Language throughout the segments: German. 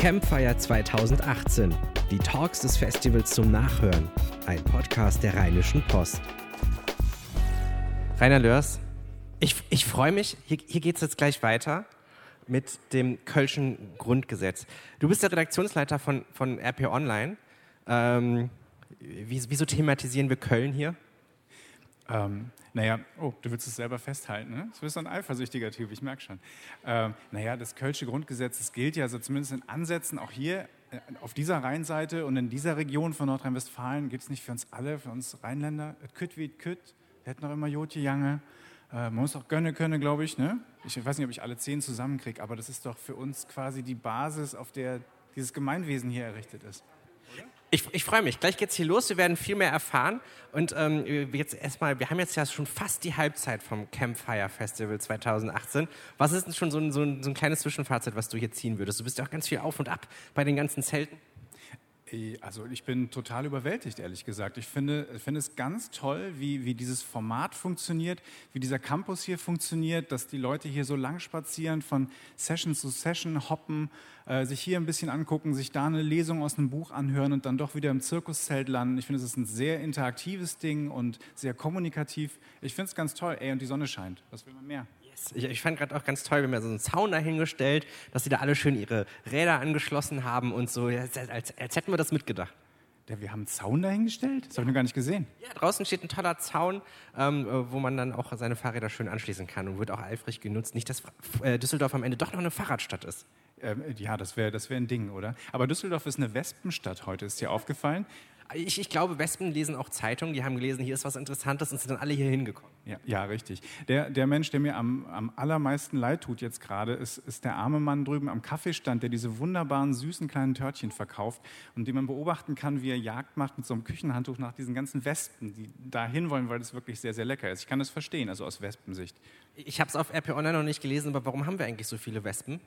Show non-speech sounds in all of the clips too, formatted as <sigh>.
Campfire 2018. Die Talks des Festivals zum Nachhören. Ein Podcast der Rheinischen Post. Rainer Lörs, ich, ich freue mich. Hier, hier geht es jetzt gleich weiter mit dem Kölschen Grundgesetz. Du bist der Redaktionsleiter von, von RP Online. Ähm, wieso thematisieren wir Köln hier? Ähm, naja, oh, du willst es selber festhalten, ne? Du bist so ein eifersüchtiger Typ, ich merke schon. Ähm, naja, das Kölsche Grundgesetz, das gilt ja so zumindest in Ansätzen auch hier äh, auf dieser Rheinseite und in dieser Region von Nordrhein-Westfalen gilt es nicht für uns alle, für uns Rheinländer. Kütt wie kütt, hätten noch immer Jotje Jange. Äh, man muss auch gönnen können, glaube ich. Ne? Ich weiß nicht, ob ich alle zehn zusammenkriege, aber das ist doch für uns quasi die Basis, auf der dieses Gemeinwesen hier errichtet ist. Ich, ich freue mich. Gleich geht's hier los. Wir werden viel mehr erfahren. Und ähm, jetzt erstmal, wir haben jetzt ja schon fast die Halbzeit vom Campfire Festival 2018. Was ist denn schon so ein, so, ein, so ein kleines Zwischenfazit, was du hier ziehen würdest? Du bist ja auch ganz viel auf und ab bei den ganzen Zelten. Also ich bin total überwältigt, ehrlich gesagt. Ich finde, ich finde es ganz toll, wie, wie dieses Format funktioniert, wie dieser Campus hier funktioniert, dass die Leute hier so lang spazieren, von Session zu Session hoppen, äh, sich hier ein bisschen angucken, sich da eine Lesung aus einem Buch anhören und dann doch wieder im Zirkuszelt landen. Ich finde, es ist ein sehr interaktives Ding und sehr kommunikativ. Ich finde es ganz toll. Ey, und die Sonne scheint. Was will man mehr? Ich, ich fand gerade auch ganz toll, wir haben ja so einen Zaun dahingestellt, dass sie da alle schön ihre Räder angeschlossen haben und so, als, als, als hätten wir das mitgedacht. Ja, wir haben einen Zaun dahingestellt? Das habe ich noch gar nicht gesehen. Ja, draußen steht ein toller Zaun, ähm, äh, wo man dann auch seine Fahrräder schön anschließen kann und wird auch eifrig genutzt. Nicht, dass äh, Düsseldorf am Ende doch noch eine Fahrradstadt ist. Ähm, ja, das wäre das wär ein Ding, oder? Aber Düsseldorf ist eine Wespenstadt heute, ist dir aufgefallen? Ich, ich, glaube, Wespen lesen auch Zeitungen. Die haben gelesen, hier ist was Interessantes und sind dann alle hier hingekommen. Ja, ja richtig. Der, der Mensch, der mir am, am allermeisten leid tut jetzt gerade, ist, ist der arme Mann drüben am Kaffeestand, der diese wunderbaren, süßen kleinen Törtchen verkauft und den man beobachten kann, wie er Jagd macht mit so einem Küchenhandtuch nach diesen ganzen Wespen, die da hinwollen, weil das wirklich sehr, sehr lecker ist. Ich kann das verstehen, also aus Wespensicht. Ich habe es auf RP Online noch nicht gelesen, aber warum haben wir eigentlich so viele Wespen?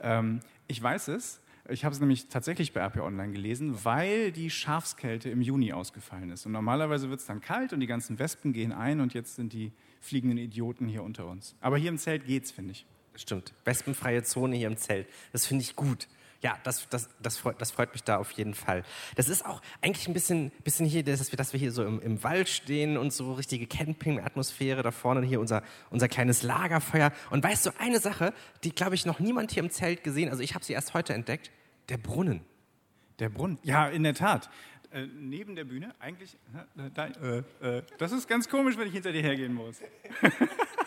Ähm, ich weiß es. Ich habe es nämlich tatsächlich bei RP Online gelesen, weil die Schafskälte im Juni ausgefallen ist. Und normalerweise wird es dann kalt und die ganzen Wespen gehen ein und jetzt sind die fliegenden Idioten hier unter uns. Aber hier im Zelt geht's, finde ich. Stimmt. Wespenfreie Zone hier im Zelt. Das finde ich gut. Ja, das, das, das, freut, das freut mich da auf jeden Fall. Das ist auch eigentlich ein bisschen, bisschen hier, dass wir, dass wir hier so im, im Wald stehen und so richtige Camping-Atmosphäre. Da vorne hier unser, unser kleines Lagerfeuer. Und weißt du, eine Sache, die, glaube ich, noch niemand hier im Zelt gesehen, also ich habe sie erst heute entdeckt, der Brunnen. Der Brunnen, ja, in der Tat. Äh, neben der Bühne, eigentlich, äh, da, äh, äh, das ist ganz komisch, wenn ich hinter dir hergehen muss. <laughs>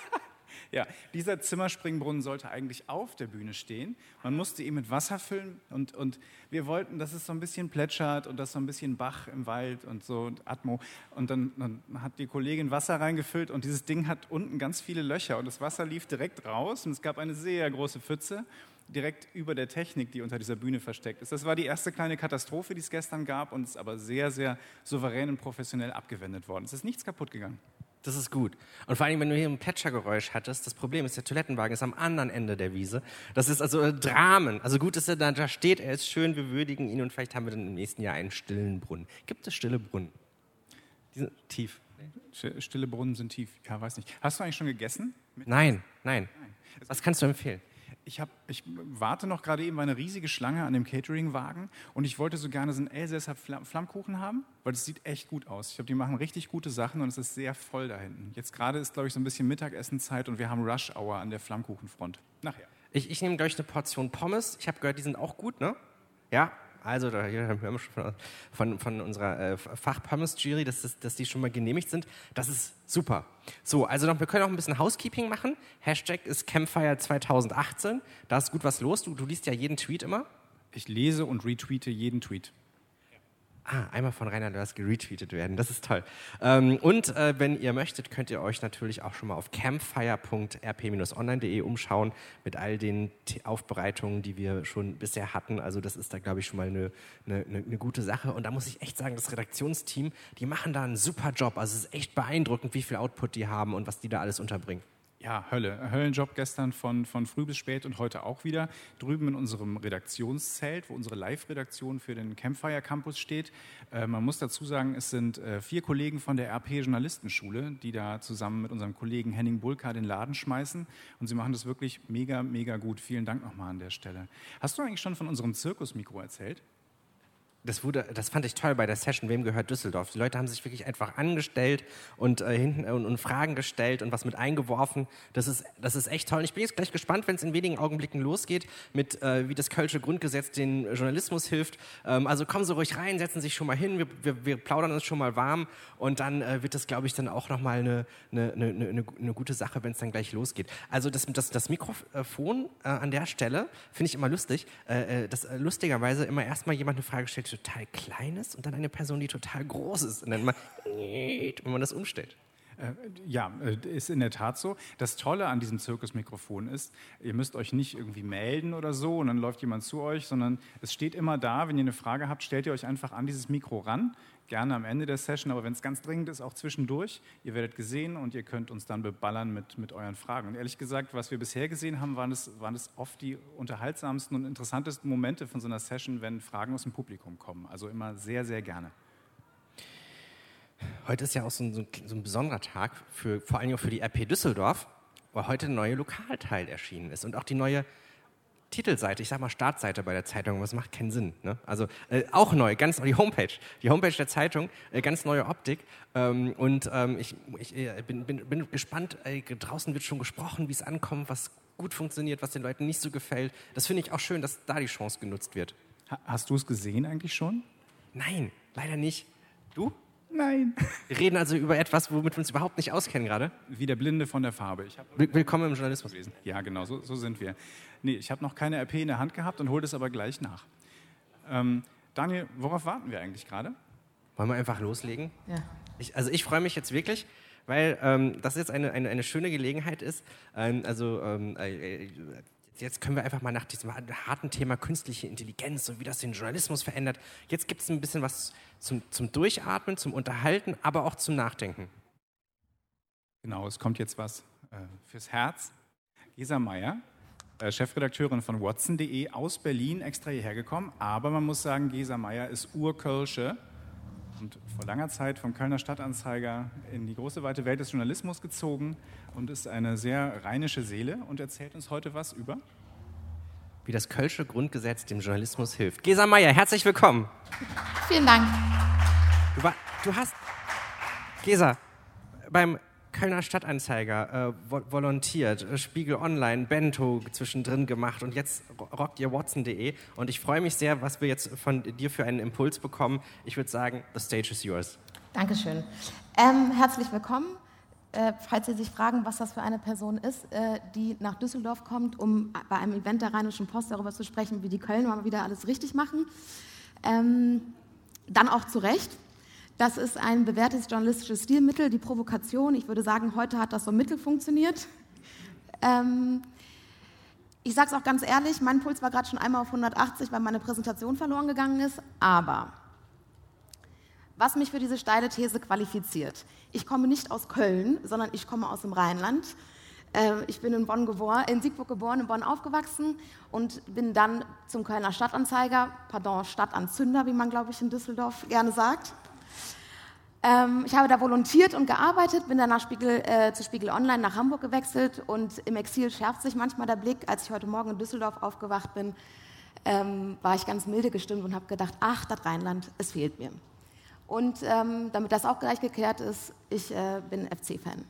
Ja, dieser Zimmerspringbrunnen sollte eigentlich auf der Bühne stehen. Man musste ihn mit Wasser füllen und, und wir wollten, dass es so ein bisschen plätschert und dass so ein bisschen Bach im Wald und so und Atmo. Und dann, dann hat die Kollegin Wasser reingefüllt und dieses Ding hat unten ganz viele Löcher und das Wasser lief direkt raus und es gab eine sehr große Pfütze direkt über der Technik, die unter dieser Bühne versteckt ist. Das war die erste kleine Katastrophe, die es gestern gab und ist aber sehr, sehr souverän und professionell abgewendet worden. Es ist nichts kaputt gegangen. Das ist gut. Und vor allem, wenn du hier ein Plätschergeräusch hattest, das Problem ist, der Toilettenwagen ist am anderen Ende der Wiese. Das ist also Dramen. Also gut, dass er da, da steht, er ist schön, wir würdigen ihn und vielleicht haben wir dann im nächsten Jahr einen stillen Brunnen. Gibt es stille Brunnen? Die sind tief. Stille Brunnen sind tief. Ja, weiß nicht. Hast du eigentlich schon gegessen? Nein, nein, nein. Was kannst du empfehlen? Ich, hab, ich warte noch gerade eben eine riesige Schlange an dem Cateringwagen und ich wollte so gerne so einen Elsässer Flammkuchen haben, weil das sieht echt gut aus. Ich glaube, die machen richtig gute Sachen und es ist sehr voll da hinten. Jetzt gerade ist, glaube ich, so ein bisschen Mittagessenzeit und wir haben Rush Hour an der Flammkuchenfront. Nachher. Ich, ich nehme, glaube ich, eine Portion Pommes. Ich habe gehört, die sind auch gut, ne? Ja, also da hören wir schon von, von, von unserer äh, Fachpommes-Jury, dass, das, dass die schon mal genehmigt sind. Das ist super. So, also noch, wir können auch ein bisschen Housekeeping machen. Hashtag ist Campfire 2018. Da ist gut was los. Du, du liest ja jeden Tweet immer. Ich lese und retweete jeden Tweet. Ah, einmal von Rainer Lörs geretweetet werden. Das ist toll. Ähm, und äh, wenn ihr möchtet, könnt ihr euch natürlich auch schon mal auf campfire.rp-online.de umschauen mit all den Aufbereitungen, die wir schon bisher hatten. Also das ist da, glaube ich, schon mal eine, eine, eine, gute Sache. Und da muss ich echt sagen, das Redaktionsteam, die machen da einen super Job. Also es ist echt beeindruckend, wie viel Output die haben und was die da alles unterbringen. Ja, Hölle. Höllenjob gestern von, von früh bis spät und heute auch wieder. Drüben in unserem Redaktionszelt, wo unsere Live-Redaktion für den Campfire Campus steht. Äh, man muss dazu sagen, es sind äh, vier Kollegen von der RP Journalistenschule, die da zusammen mit unserem Kollegen Henning Bulka den Laden schmeißen. Und sie machen das wirklich mega, mega gut. Vielen Dank nochmal an der Stelle. Hast du eigentlich schon von unserem Zirkusmikro erzählt? Das, wurde, das fand ich toll bei der Session, wem gehört Düsseldorf? Die Leute haben sich wirklich einfach angestellt und äh, hinten äh, und, und, Fragen gestellt und was mit eingeworfen. Das ist, das ist echt toll. Und ich bin jetzt gleich gespannt, wenn es in wenigen Augenblicken losgeht, mit äh, wie das Kölsche Grundgesetz den Journalismus hilft. Ähm, also kommen Sie ruhig rein, setzen Sie sich schon mal hin, wir, wir, wir plaudern uns schon mal warm und dann äh, wird das, glaube ich, dann auch nochmal eine, eine, eine, eine, eine gute Sache, wenn es dann gleich losgeht. Also das, das, das Mikrofon äh, an der Stelle finde ich immer lustig, äh, dass lustigerweise immer erstmal jemand eine Frage stellt, total klein ist und dann eine Person, die total groß ist. Und dann mal, wenn man das umstellt. Äh, ja, äh, ist in der Tat so. Das Tolle an diesem Zirkusmikrofon ist, ihr müsst euch nicht irgendwie melden oder so und dann läuft jemand zu euch, sondern es steht immer da, wenn ihr eine Frage habt, stellt ihr euch einfach an dieses Mikro ran gerne am Ende der Session, aber wenn es ganz dringend ist, auch zwischendurch. Ihr werdet gesehen und ihr könnt uns dann beballern mit, mit euren Fragen. Und ehrlich gesagt, was wir bisher gesehen haben, waren es, waren es oft die unterhaltsamsten und interessantesten Momente von so einer Session, wenn Fragen aus dem Publikum kommen. Also immer sehr, sehr gerne. Heute ist ja auch so ein, so ein besonderer Tag, für, vor allem auch für die RP Düsseldorf, weil heute ein neuer Lokalteil erschienen ist und auch die neue Titelseite, ich sag mal Startseite bei der Zeitung, was macht keinen Sinn. Ne? Also äh, auch neu, ganz die Homepage, die Homepage der Zeitung, äh, ganz neue Optik. Ähm, und ähm, ich, ich äh, bin, bin, bin, gespannt, draußen wird schon gesprochen, wie es ankommt, was gut funktioniert, was den Leuten nicht so gefällt. Das finde ich auch schön, dass da die Chance genutzt wird. Hast du es gesehen eigentlich schon? Nein, leider nicht. Du? Nein. <laughs> Wir reden also über etwas, womit wir uns überhaupt nicht auskennen gerade. Wie der Blinde von der Farbe. Willkommen im Journalismus. Ja, genau, so, so sind wir. Nee, ich habe noch keine RP in der Hand gehabt und hole das aber gleich nach. Ähm, Daniel, worauf warten wir eigentlich gerade? Wollen wir einfach loslegen? Ja. Ich, also ich freue mich jetzt wirklich, weil ähm, das jetzt eine, eine, eine schöne Gelegenheit ist. Ähm, also ähm, äh, jetzt können wir einfach mal nach diesem harten Thema künstliche Intelligenz und wie das den Journalismus verändert. Jetzt gibt es ein bisschen was zum, zum Durchatmen, zum Unterhalten, aber auch zum Nachdenken. Genau, es kommt jetzt was äh, fürs Herz. Gesa Meyer, äh, Chefredakteurin von Watson.de aus Berlin, extra hierher gekommen. Aber man muss sagen, Gesa Meyer ist Urkölsche und vor langer Zeit vom Kölner Stadtanzeiger in die große weite Welt des Journalismus gezogen und ist eine sehr rheinische Seele und erzählt uns heute was über wie das Kölsche Grundgesetz dem Journalismus hilft. Gesa Meyer, herzlich willkommen. Vielen Dank. Du, war, du hast, Gesa, beim Kölner Stadtanzeiger äh, volontiert, äh, Spiegel Online, Bento zwischendrin gemacht und jetzt rockt ihr Watson.de. Und ich freue mich sehr, was wir jetzt von dir für einen Impuls bekommen. Ich würde sagen, the stage is yours. Dankeschön. Ähm, herzlich willkommen. Äh, falls Sie sich fragen, was das für eine Person ist, äh, die nach Düsseldorf kommt, um bei einem Event der Rheinischen Post darüber zu sprechen, wie die Kölner mal wieder alles richtig machen. Ähm, dann auch zu Recht. Das ist ein bewährtes journalistisches Stilmittel, die Provokation. Ich würde sagen, heute hat das so mittel funktioniert. Ähm, ich sage es auch ganz ehrlich, mein Puls war gerade schon einmal auf 180, weil meine Präsentation verloren gegangen ist. Aber was mich für diese steile These qualifiziert, ich komme nicht aus Köln, sondern ich komme aus dem Rheinland. Äh, ich bin in Bonn geboren, in Siegburg geboren, in Bonn aufgewachsen und bin dann zum Kölner Stadtanzeiger, pardon, Stadtanzünder, wie man glaube ich in Düsseldorf gerne sagt, ähm, ich habe da volontiert und gearbeitet, bin dann nach Spiegel, äh, zu Spiegel Online nach Hamburg gewechselt und im Exil schärft sich manchmal der Blick. Als ich heute Morgen in Düsseldorf aufgewacht bin, ähm, war ich ganz milde gestimmt und habe gedacht, ach, das Rheinland, es fehlt mir. Und ähm, damit das auch gleich geklärt ist, ich äh, bin FC-Fan.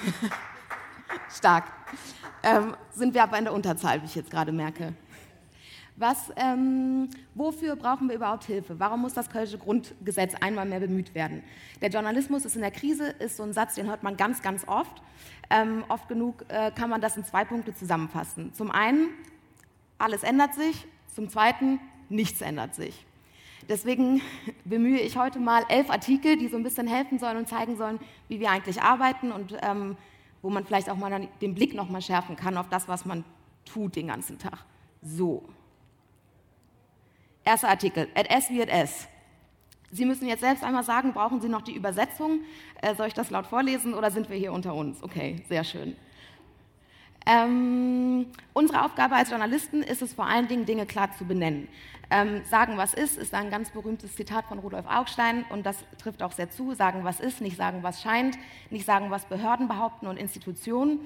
<laughs> Stark. Ähm, sind wir aber in der Unterzahl, wie ich jetzt gerade merke. Was, ähm, wofür brauchen wir überhaupt Hilfe? Warum muss das Kölsche Grundgesetz einmal mehr bemüht werden? Der Journalismus ist in der Krise, ist so ein Satz, den hört man ganz, ganz oft. Ähm, oft genug äh, kann man das in zwei Punkte zusammenfassen. Zum einen, alles ändert sich. Zum zweiten, nichts ändert sich. Deswegen <laughs> bemühe ich heute mal elf Artikel, die so ein bisschen helfen sollen und zeigen sollen, wie wir eigentlich arbeiten und ähm, wo man vielleicht auch mal den Blick noch mal schärfen kann auf das, was man tut den ganzen Tag. So. Erster Artikel, at S wie at S. Sie müssen jetzt selbst einmal sagen, brauchen Sie noch die Übersetzung? Äh, soll ich das laut vorlesen oder sind wir hier unter uns? Okay, sehr schön. Ähm, unsere Aufgabe als Journalisten ist es vor allen Dingen, Dinge klar zu benennen. Ähm, sagen, was ist, ist ein ganz berühmtes Zitat von Rudolf Augstein und das trifft auch sehr zu. Sagen, was ist, nicht sagen, was scheint, nicht sagen, was Behörden behaupten und Institutionen.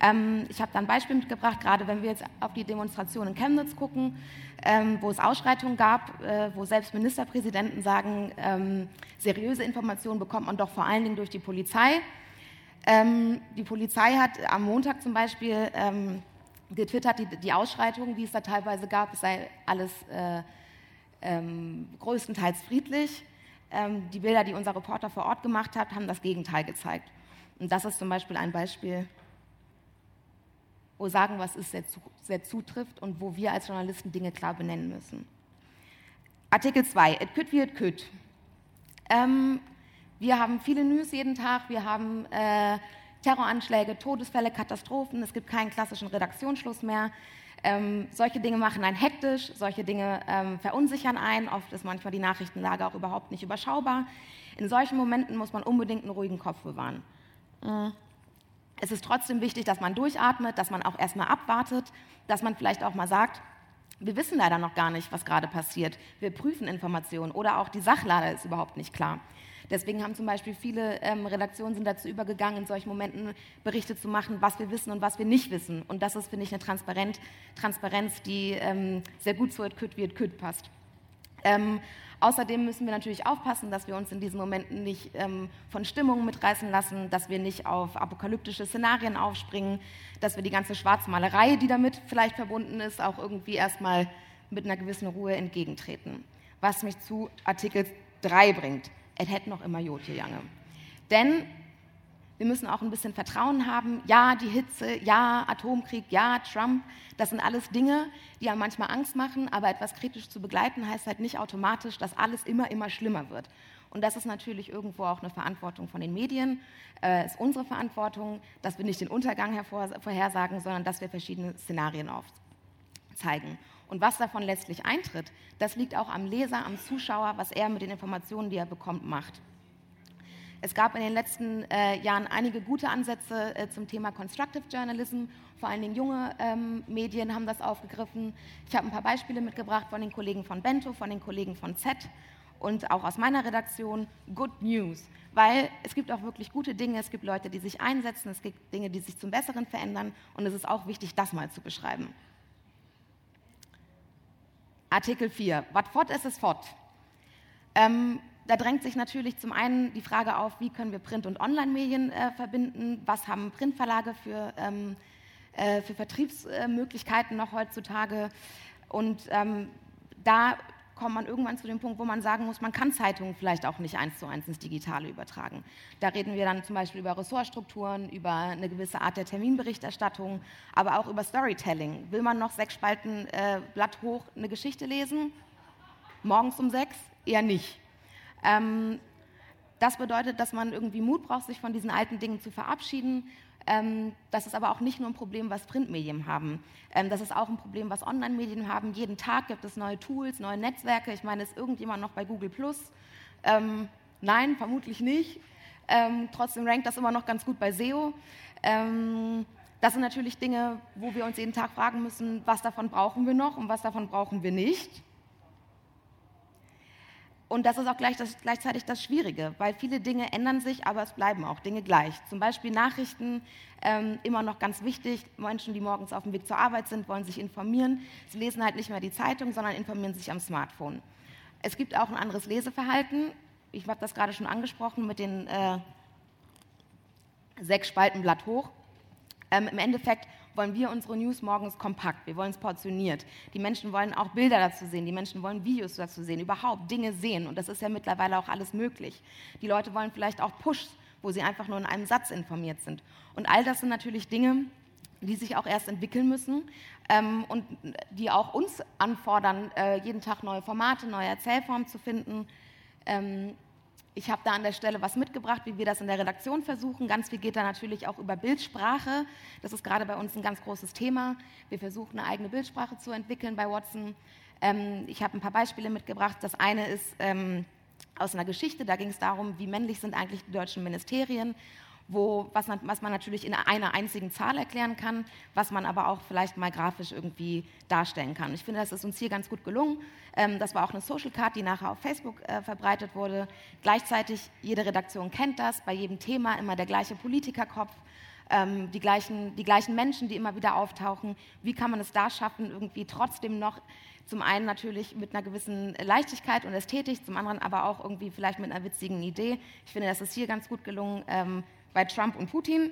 Ähm, ich habe da ein Beispiel mitgebracht, gerade wenn wir jetzt auf die Demonstration in Chemnitz gucken, ähm, wo es Ausschreitungen gab, äh, wo selbst Ministerpräsidenten sagen, ähm, seriöse Informationen bekommt man doch vor allen Dingen durch die Polizei. Ähm, die Polizei hat am Montag zum Beispiel ähm, getwittert, die, die Ausschreitungen, die es da teilweise gab, es sei alles äh, ähm, größtenteils friedlich. Die Bilder, die unser Reporter vor Ort gemacht hat, haben das Gegenteil gezeigt. Und das ist zum Beispiel ein Beispiel, wo sagen, was ist, sehr, zu, sehr zutrifft und wo wir als Journalisten Dinge klar benennen müssen. Artikel 2, it could wie it could. Ähm, wir haben viele News jeden Tag, wir haben äh, Terroranschläge, Todesfälle, Katastrophen, es gibt keinen klassischen Redaktionsschluss mehr. Ähm, solche Dinge machen einen hektisch, solche Dinge ähm, verunsichern einen, oft ist manchmal die Nachrichtenlage auch überhaupt nicht überschaubar. In solchen Momenten muss man unbedingt einen ruhigen Kopf bewahren. Mhm. Es ist trotzdem wichtig, dass man durchatmet, dass man auch erstmal abwartet, dass man vielleicht auch mal sagt, wir wissen leider noch gar nicht, was gerade passiert. Wir prüfen Informationen oder auch die Sachlage ist überhaupt nicht klar. Deswegen haben zum Beispiel viele ähm, Redaktionen sind dazu übergegangen, in solchen Momenten Berichte zu machen, was wir wissen und was wir nicht wissen. Und das ist, finde ich, eine Transparenz, die ähm, sehr gut zu It Could wie It Could passt. Ähm, außerdem müssen wir natürlich aufpassen, dass wir uns in diesen Momenten nicht ähm, von Stimmungen mitreißen lassen, dass wir nicht auf apokalyptische Szenarien aufspringen, dass wir die ganze Schwarzmalerei, die damit vielleicht verbunden ist, auch irgendwie erstmal mit einer gewissen Ruhe entgegentreten. Was mich zu Artikel 3 bringt es hätte noch immer Jod Jange. Denn wir müssen auch ein bisschen Vertrauen haben. Ja, die Hitze, ja, Atomkrieg, ja, Trump, das sind alles Dinge, die ja manchmal Angst machen, aber etwas kritisch zu begleiten heißt halt nicht automatisch, dass alles immer, immer schlimmer wird. Und das ist natürlich irgendwo auch eine Verantwortung von den Medien. Es äh, ist unsere Verantwortung, dass wir nicht den Untergang vorhersagen, sondern dass wir verschiedene Szenarien aufzeigen. Und was davon letztlich eintritt, das liegt auch am Leser, am Zuschauer, was er mit den Informationen, die er bekommt, macht. Es gab in den letzten äh, Jahren einige gute Ansätze äh, zum Thema Constructive Journalism. Vor allen Dingen junge ähm, Medien haben das aufgegriffen. Ich habe ein paar Beispiele mitgebracht von den Kollegen von Bento, von den Kollegen von Z und auch aus meiner Redaktion. Good News. Weil es gibt auch wirklich gute Dinge. Es gibt Leute, die sich einsetzen. Es gibt Dinge, die sich zum Besseren verändern. Und es ist auch wichtig, das mal zu beschreiben. Artikel 4. Was fort ist es fort? Ähm, da drängt sich natürlich zum einen die Frage auf, wie können wir Print- und Online-Medien äh, verbinden? Was haben Printverlage für, ähm, äh, für Vertriebsmöglichkeiten noch heutzutage? Und ähm, da kommt man irgendwann zu dem Punkt, wo man sagen muss, man kann Zeitungen vielleicht auch nicht eins zu eins ins Digitale übertragen. Da reden wir dann zum Beispiel über Ressortstrukturen, über eine gewisse Art der Terminberichterstattung, aber auch über Storytelling. Will man noch sechs Spalten äh, Blatt hoch eine Geschichte lesen? Morgens um sechs? Eher nicht. Ähm, das bedeutet, dass man irgendwie Mut braucht, sich von diesen alten Dingen zu verabschieden ähm, das ist aber auch nicht nur ein Problem, was Printmedien haben. Ähm, das ist auch ein Problem, was Online-Medien haben. Jeden Tag gibt es neue Tools, neue Netzwerke. Ich meine, ist irgendjemand noch bei Google Plus? Ähm, nein, vermutlich nicht. Ähm, trotzdem rankt das immer noch ganz gut bei SEO. Ähm, das sind natürlich Dinge, wo wir uns jeden Tag fragen müssen, was davon brauchen wir noch und was davon brauchen wir nicht. Und das ist auch gleich das, gleichzeitig das Schwierige, weil viele Dinge ändern sich, aber es bleiben auch Dinge gleich. Zum Beispiel Nachrichten, ähm, immer noch ganz wichtig. Menschen, die morgens auf dem Weg zur Arbeit sind, wollen sich informieren. Sie lesen halt nicht mehr die Zeitung, sondern informieren sich am Smartphone. Es gibt auch ein anderes Leseverhalten. Ich habe das gerade schon angesprochen mit den äh, sechs Spalten Blatt hoch. Ähm, Im Endeffekt wollen wir unsere News morgens kompakt, wir wollen es portioniert. Die Menschen wollen auch Bilder dazu sehen, die Menschen wollen Videos dazu sehen, überhaupt Dinge sehen. Und das ist ja mittlerweile auch alles möglich. Die Leute wollen vielleicht auch Pushs, wo sie einfach nur in einem Satz informiert sind. Und all das sind natürlich Dinge, die sich auch erst entwickeln müssen ähm, und die auch uns anfordern, äh, jeden Tag neue Formate, neue Erzählformen zu finden. Ähm, ich habe da an der Stelle was mitgebracht, wie wir das in der Redaktion versuchen. Ganz viel geht da natürlich auch über Bildsprache. Das ist gerade bei uns ein ganz großes Thema. Wir versuchen eine eigene Bildsprache zu entwickeln bei Watson. Ähm, ich habe ein paar Beispiele mitgebracht. Das eine ist, ähm, aus einer Geschichte. Da ging es darum, wie männlich sind eigentlich die deutschen Ministerien, wo, was, was, man natürlich in einer einzigen Zahl erklären kann, was man aber auch vielleicht mal grafisch irgendwie darstellen kann. Ich finde, das ist uns hier ganz gut gelungen. Ähm, das war auch eine Social Card, die nachher auf Facebook äh, verbreitet wurde. Gleichzeitig, jede Redaktion kennt das, bei jedem Thema immer der gleiche Politikerkopf. Ähm, die, gleichen, die gleichen Menschen, die immer wieder auftauchen. Wie kann man es da schaffen, irgendwie trotzdem noch zum einen natürlich mit einer gewissen Leichtigkeit und Ästhetik, zum anderen aber auch irgendwie vielleicht mit einer witzigen Idee. Ich finde, das ist hier ganz gut gelungen ähm, bei Trump und Putin.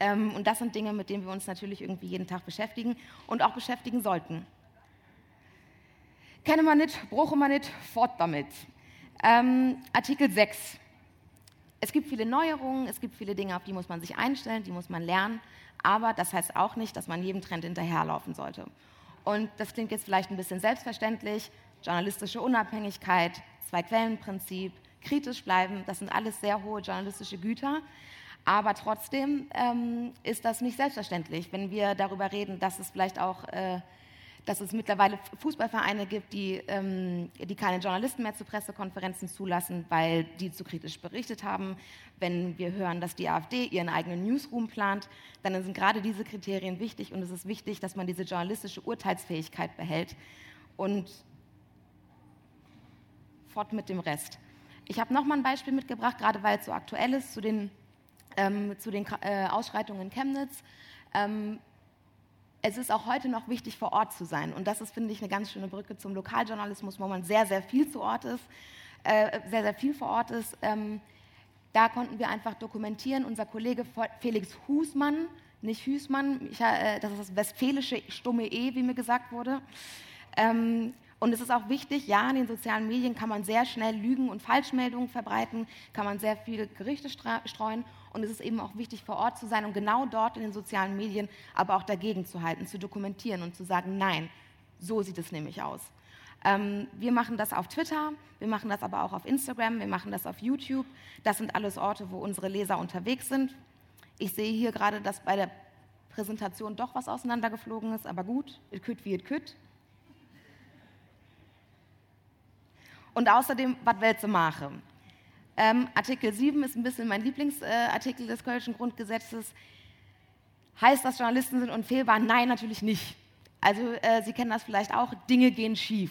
Ähm, und das sind Dinge, mit denen wir uns natürlich irgendwie jeden Tag beschäftigen und auch beschäftigen sollten. Kenne man nicht, brauche man nicht, fort damit. Ähm, Artikel 6. Es gibt viele Neuerungen, es gibt viele Dinge, auf die muss man sich einstellen, die muss man lernen. Aber das heißt auch nicht, dass man jedem Trend hinterherlaufen sollte. Und das klingt jetzt vielleicht ein bisschen selbstverständlich. Journalistische Unabhängigkeit, Zwei-Quellen-Prinzip, kritisch bleiben, das sind alles sehr hohe journalistische Güter. Aber trotzdem ähm, ist das nicht selbstverständlich, wenn wir darüber reden, dass es vielleicht auch äh, dass es mittlerweile Fußballvereine gibt, die, ähm, die keine Journalisten mehr zu Pressekonferenzen zulassen, weil die zu kritisch berichtet haben. Wenn wir hören, dass die AfD ihren eigenen Newsroom plant, dann sind gerade diese Kriterien wichtig und es ist wichtig, dass man diese journalistische Urteilsfähigkeit behält und fort mit dem Rest. Ich habe noch mal ein Beispiel mitgebracht, gerade weil es so aktuell ist, zu den, ähm, zu den äh, Ausschreitungen in Chemnitz. Ähm, es ist auch heute noch wichtig, vor Ort zu sein. Und das ist, finde ich, eine ganz schöne Brücke zum Lokaljournalismus, wo man sehr, sehr viel zu Ort ist, äh, sehr, sehr viel vor Ort ist. Ähm, da konnten wir einfach dokumentieren. Unser Kollege Felix Husmann, nicht Hüßmann, ich, äh, das ist das westfälische stumme E, wie mir gesagt wurde. Ähm, und es ist auch wichtig, ja, in den sozialen Medien kann man sehr schnell Lügen und Falschmeldungen verbreiten, kann man sehr viele Gerichte streuen. Und es ist eben auch wichtig, vor Ort zu sein und genau dort in den sozialen Medien aber auch dagegen zu halten, zu dokumentieren und zu sagen, nein, so sieht es nämlich aus. Ähm, wir machen das auf Twitter, wir machen das aber auch auf Instagram, wir machen das auf YouTube. Das sind alles Orte, wo unsere Leser unterwegs sind. Ich sehe hier gerade, dass bei der Präsentation doch was auseinandergeflogen ist, aber gut, it could wie it could. Und außerdem, was willst du machen? Ähm, Artikel 7 ist ein bisschen mein Lieblingsartikel äh, des Kölnischen Grundgesetzes. Heißt das, Journalisten sind unfehlbar? Nein, natürlich nicht. Also äh, Sie kennen das vielleicht auch, Dinge gehen schief.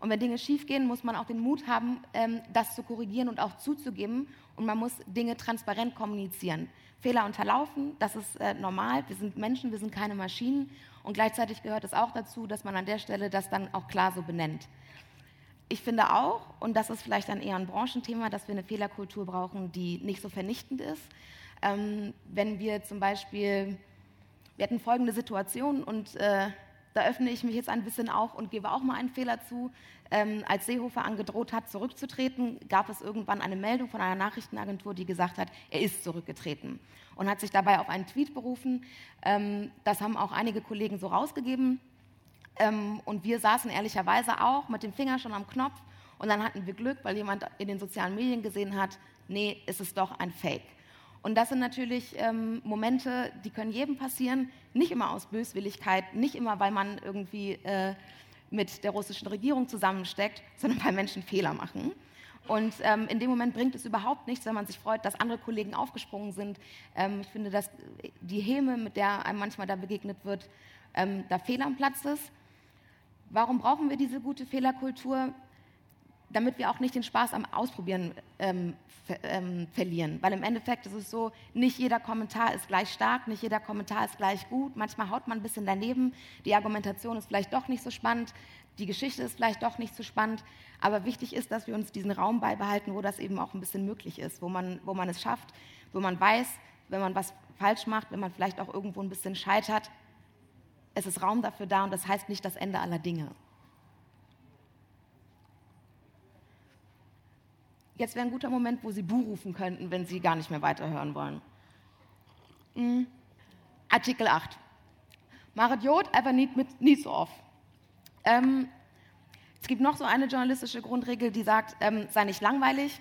Und wenn Dinge schief gehen, muss man auch den Mut haben, ähm, das zu korrigieren und auch zuzugeben. Und man muss Dinge transparent kommunizieren. Fehler unterlaufen, das ist äh, normal. Wir sind Menschen, wir sind keine Maschinen. Und gleichzeitig gehört es auch dazu, dass man an der Stelle das dann auch klar so benennt. Ich finde auch, und das ist vielleicht dann eher ein Branchenthema, dass wir eine Fehlerkultur brauchen, die nicht so vernichtend ist. Ähm, wenn wir zum Beispiel, wir hatten folgende Situation und äh, da öffne ich mich jetzt ein bisschen auf und gebe auch mal einen Fehler zu. Ähm, als Seehofer angedroht hat, zurückzutreten, gab es irgendwann eine Meldung von einer Nachrichtenagentur, die gesagt hat, er ist zurückgetreten und hat sich dabei auf einen Tweet berufen. Ähm, das haben auch einige Kollegen so rausgegeben. Ähm, und wir saßen ehrlicherweise auch mit dem Finger schon am Knopf und dann hatten wir Glück, weil jemand in den sozialen Medien gesehen hat, nee, ist es doch ein Fake. Und das sind natürlich ähm, Momente, die können jedem passieren, nicht immer aus Böswilligkeit, nicht immer, weil man irgendwie äh, mit der russischen Regierung zusammensteckt, sondern weil Menschen Fehler machen. Und ähm, in dem Moment bringt es überhaupt nichts, wenn man sich freut, dass andere Kollegen aufgesprungen sind. Ähm, ich finde, dass die Häme, mit der einem manchmal da begegnet wird, ähm, da Fehl am Platz ist. Warum brauchen wir diese gute Fehlerkultur? Damit wir auch nicht den Spaß am Ausprobieren ähm, ver ähm, verlieren. Weil im Endeffekt ist es so, nicht jeder Kommentar ist gleich stark, nicht jeder Kommentar ist gleich gut. Manchmal haut man ein bisschen daneben. Die Argumentation ist vielleicht doch nicht so spannend. Die Geschichte ist vielleicht doch nicht so spannend. Aber wichtig ist, dass wir uns diesen Raum beibehalten, wo das eben auch ein bisschen möglich ist, wo man, wo man es schafft, wo man weiß, wenn man was falsch macht, wenn man vielleicht auch irgendwo ein bisschen scheitert, es ist Raum dafür da und das heißt nicht das Ende aller Dinge. Jetzt wäre ein guter Moment, wo Sie Buh rufen könnten, wenn Sie gar nicht mehr weiterhören wollen. Mhm. Artikel 8. Marit Jod einfach nicht mit nicht so oft. Ähm, es gibt noch so eine journalistische Grundregel, die sagt, ähm, sei nicht langweilig.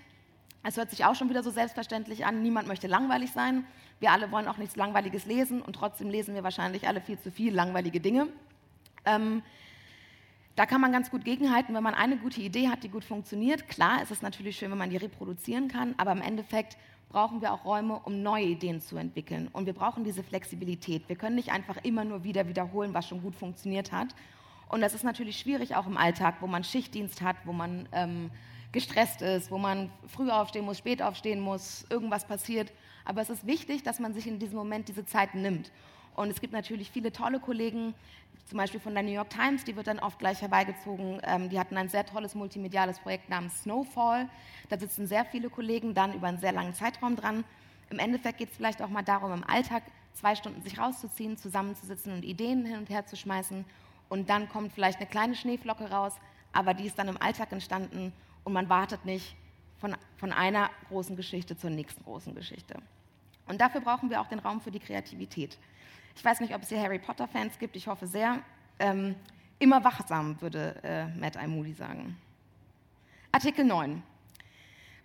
Es hört sich auch schon wieder so selbstverständlich an, niemand möchte langweilig sein. Wir alle wollen auch nichts Langweiliges lesen und trotzdem lesen wir wahrscheinlich alle viel zu viel langweilige Dinge. Ähm, Da kann man ganz gut gegenhalten, wenn man eine gute Idee hat, die gut funktioniert. Klar, ist es natürlich schön, wenn man die reproduzieren kann, aber im Endeffekt brauchen wir auch Räume, um neue Ideen zu entwickeln. Und wir brauchen diese Flexibilität. Wir können nicht einfach immer nur wieder wiederholen, was schon gut funktioniert hat. Und das ist natürlich schwierig auch im Alltag, wo man Schichtdienst hat, wo man ähm, gestresst ist, wo man früh aufstehen muss, spät aufstehen muss, irgendwas passiert. Aber es ist wichtig, dass man sich in diesem Moment diese Zeit nimmt. Und es gibt natürlich viele tolle Kollegen, zum Beispiel von der New York Times, die wird dann oft gleich herbeigezogen. Ähm, die hatten ein sehr tolles multimediales Projekt namens Snowfall. Da sitzen sehr viele Kollegen dann über einen sehr langen Zeitraum dran. Im Endeffekt geht es vielleicht auch mal darum, im Alltag zwei Stunden sich rauszuziehen, zusammenzusitzen und Ideen hin und her zu schmeißen. Und dann kommt vielleicht eine kleine Schneeflocke raus, aber die ist dann im Alltag entstanden und man wartet nicht von, von einer großen Geschichte zur nächsten großen Geschichte. Und dafür brauchen wir auch den Raum für die Kreativität. Ich weiß nicht, ob es hier Harry Potter-Fans gibt, ich hoffe sehr. Ähm, immer wachsam, würde äh, Matt I. Moody sagen. Artikel 9.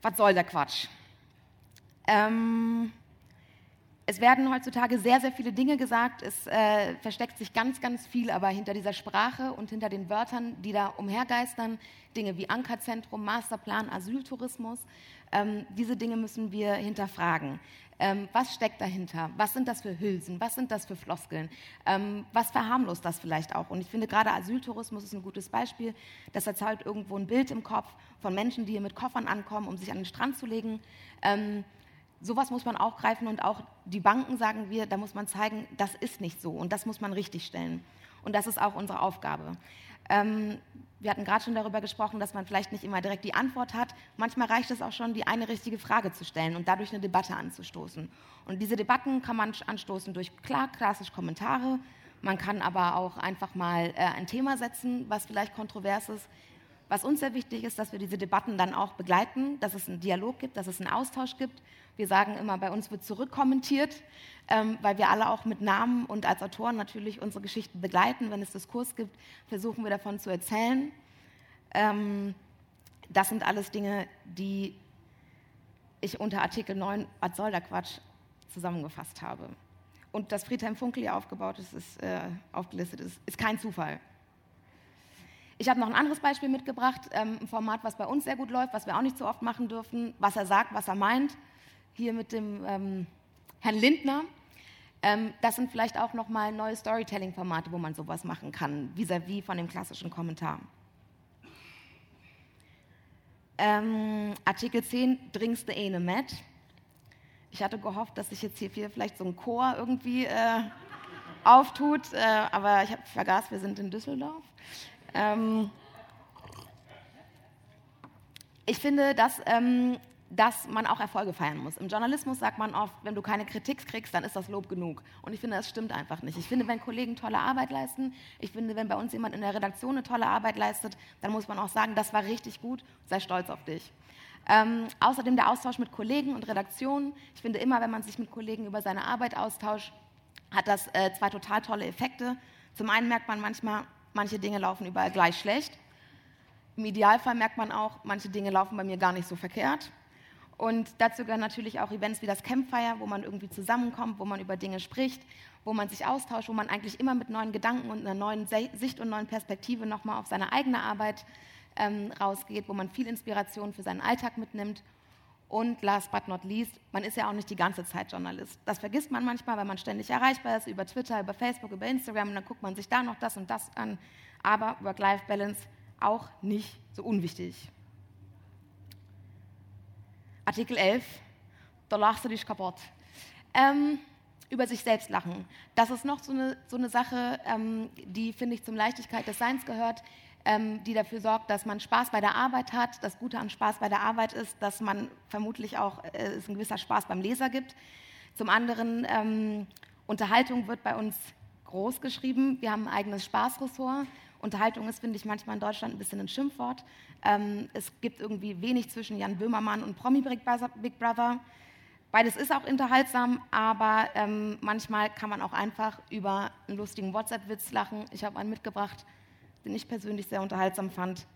Was soll der Quatsch? Ähm, es werden heutzutage sehr, sehr viele Dinge gesagt. Es äh, versteckt sich ganz, ganz viel aber hinter dieser Sprache und hinter den Wörtern, die da umhergeistern. Dinge wie Ankerzentrum, Masterplan, Asyltourismus. Ähm, diese Dinge müssen wir hinterfragen. Ähm, was steckt dahinter? Was sind das für Hülsen? Was sind das für Floskeln? Ähm, was verharmlost das vielleicht auch? Und ich finde gerade Asyltourismus ist ein gutes Beispiel. Das erzeugt irgendwo ein Bild im Kopf von Menschen, die hier mit Koffern ankommen, um sich an den Strand zu legen. Sowas muss man auch greifen und auch die Banken sagen wir, da muss man zeigen, das ist nicht so und das muss man richtigstellen. Und das ist auch unsere Aufgabe. Ähm, wir hatten gerade schon darüber gesprochen, dass man vielleicht nicht immer direkt die Antwort hat. Manchmal reicht es auch schon, die eine richtige Frage zu stellen und dadurch eine Debatte anzustoßen. Und diese Debatten kann man anstoßen durch klar, klassisch Kommentare. Man kann aber auch einfach mal äh, ein Thema setzen, was vielleicht kontrovers ist. Was uns sehr wichtig ist, dass wir diese Debatten dann auch begleiten, dass es einen Dialog gibt, dass es einen Austausch gibt. Wir sagen immer, bei uns wird zurückkommentiert, ähm, weil wir alle auch mit Namen und als Autoren natürlich unsere Geschichten begleiten. Wenn es Diskurs gibt, versuchen wir davon zu erzählen. Ähm, das sind alles Dinge, die ich unter Artikel 9, was soll der Quatsch, zusammengefasst habe. Und dass Friedhelm Funkel hier aufgebaut ist, ist äh, aufgelistet ist, ist kein Zufall. Ich habe noch ein anderes Beispiel mitgebracht, ähm, ein Format, was bei uns sehr gut läuft, was wir auch nicht so oft machen dürfen, was er sagt, was er meint. Hier mit dem ähm, Herrn Lindner. Ähm, das sind vielleicht auch nochmal neue Storytelling-Formate, wo man sowas machen kann, vis-à-vis -vis von dem klassischen Kommentar. Ähm, Artikel 10, dringste Ene Matt. Ich hatte gehofft, dass sich jetzt hier vielleicht so ein Chor irgendwie äh, auftut, äh, aber ich habe vergaß, wir sind in Düsseldorf. Ähm, ich finde, dass, ähm, dass man auch Erfolge feiern muss. Im Journalismus sagt man oft, wenn du keine Kritik kriegst, dann ist das Lob genug. Und ich finde, das stimmt einfach nicht. Ich finde, wenn Kollegen tolle Arbeit leisten, ich finde, wenn bei uns jemand in der Redaktion eine tolle Arbeit leistet, dann muss man auch sagen, das war richtig gut, sei stolz auf dich. Ähm, außerdem der Austausch mit Kollegen und Redaktionen. Ich finde immer, wenn man sich mit Kollegen über seine Arbeit austauscht, hat das äh, zwei total tolle Effekte. Zum einen merkt man manchmal, manche Dinge laufen überall gleich schlecht. Im Idealfall merkt man auch, manche Dinge laufen bei mir gar nicht so verkehrt. Und dazu gehören natürlich auch Events wie das Campfire, wo man irgendwie zusammenkommt, wo man über Dinge spricht, wo man sich austauscht, wo man eigentlich immer mit neuen Gedanken und einer neuen Sicht und neuen Perspektive nochmal auf seine eigene Arbeit ähm, rausgeht, wo man viel Inspiration für seinen Alltag mitnimmt und last but not least, man ist ja auch nicht die ganze Zeit Journalist. Das vergisst man manchmal, weil man ständig erreichbar ist über Twitter, über Facebook, über Instagram und dann guckt man sich da noch das und das an. Aber Work-Life-Balance auch nicht so unwichtig. Artikel 11, da lachst du dich kaputt. Ähm, über sich selbst lachen. Das ist noch so eine, so eine Sache, ähm, die, finde ich, zum Leichtigkeit des Seins gehört ähm, die dafür sorgt, dass man Spaß bei der Arbeit hat. Das Gute an Spaß bei der Arbeit ist, dass man vermutlich auch äh, es ein gewisser Spaß beim Leser gibt. Zum anderen, ähm, Unterhaltung wird bei uns groß geschrieben. Wir haben ein eigenes Spaßressort. Unterhaltung ist, finde ich, manchmal in Deutschland ein bisschen ein Schimpfwort. Ähm, es gibt irgendwie wenig zwischen Jan Böhmermann und Promi Big Brother. Beides ist auch unterhaltsam, aber ähm, manchmal kann man auch einfach über einen lustigen WhatsApp-Witz lachen. Ich habe einen mitgebracht den ich persönlich sehr unterhaltsam fand.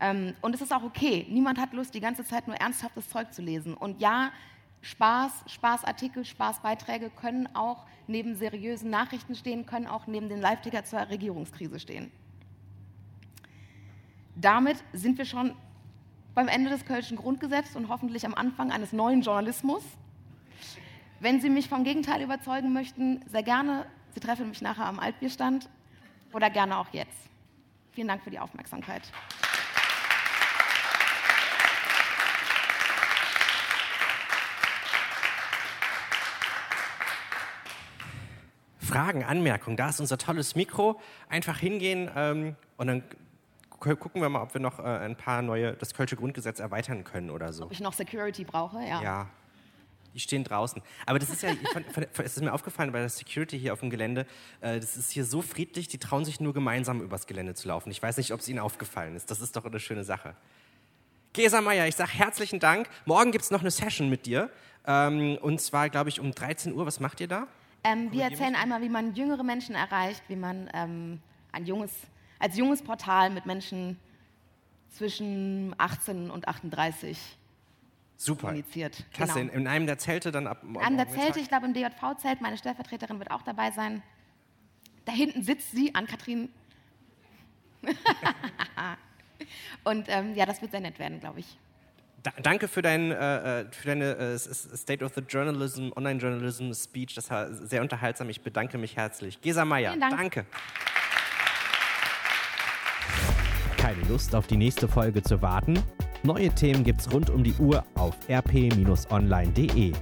Ähm, und es ist auch okay. Niemand hat Lust, die ganze Zeit nur ernsthaftes Zeug zu lesen. Und ja, Spaß, Spaßartikel, Spaßbeiträge können auch neben seriösen Nachrichten stehen, können auch neben den Live-Ticker zur Regierungskrise stehen. damit sind wir schon beim Ende des Kölschen Grundgesetzes und hoffentlich am Anfang eines neuen Journalismus. Wenn Sie mich vom Gegenteil überzeugen möchten, sehr gerne. Sie treffen mich nachher am Altbierstand oder gerne auch jetzt. Vielen Dank für die Aufmerksamkeit. Fragen, Anmerkungen, da ist unser tolles Mikro. Einfach hingehen ähm, und dann gucken wir mal, ob wir noch äh, ein paar neue, das Kölsche Grundgesetz erweitern können oder so. Ob ich noch Security brauche, ja. Ja, die stehen draußen. Aber das ist ja, es ist mir aufgefallen bei der Security hier auf dem Gelände, äh, das ist hier so friedlich, die trauen sich nur gemeinsam übers Gelände zu laufen. Ich weiß nicht, ob es Ihnen aufgefallen ist. Das ist doch eine schöne Sache. Gesa Meier, ich sage herzlichen Dank. Morgen gibt es noch eine Session mit dir. Ähm, und zwar, glaube ich, um 13 Uhr. Was macht ihr da? Ähm, wir erzählen einmal, wie man jüngere Menschen erreicht, wie man ähm, ein junges, als junges Portal mit Menschen zwischen 18 und 38 Super. kommuniziert. Klasse, Genau. in, in einem der Zelte dann ab An der ab- Zelte, ich glaube im DJV-Zelt, meine Stellvertreterin wird auch dabei sein. Da hinten sitzt sie, an Kathrin. <laughs> Und ähm, ja, das wird sehr nett werden, glaube ich. Da, danke für, dein, äh, äh, für deine äh, State of the Journalism, Online-Journalism Speech. Das war sehr unterhaltsam. Ich bedanke mich herzlich. Gesa Meier, Vielen Dank. danke. Keine Lust auf die nächste Folge zu warten? Neue Themen gibt's rund um die Uhr auf rp-online.de.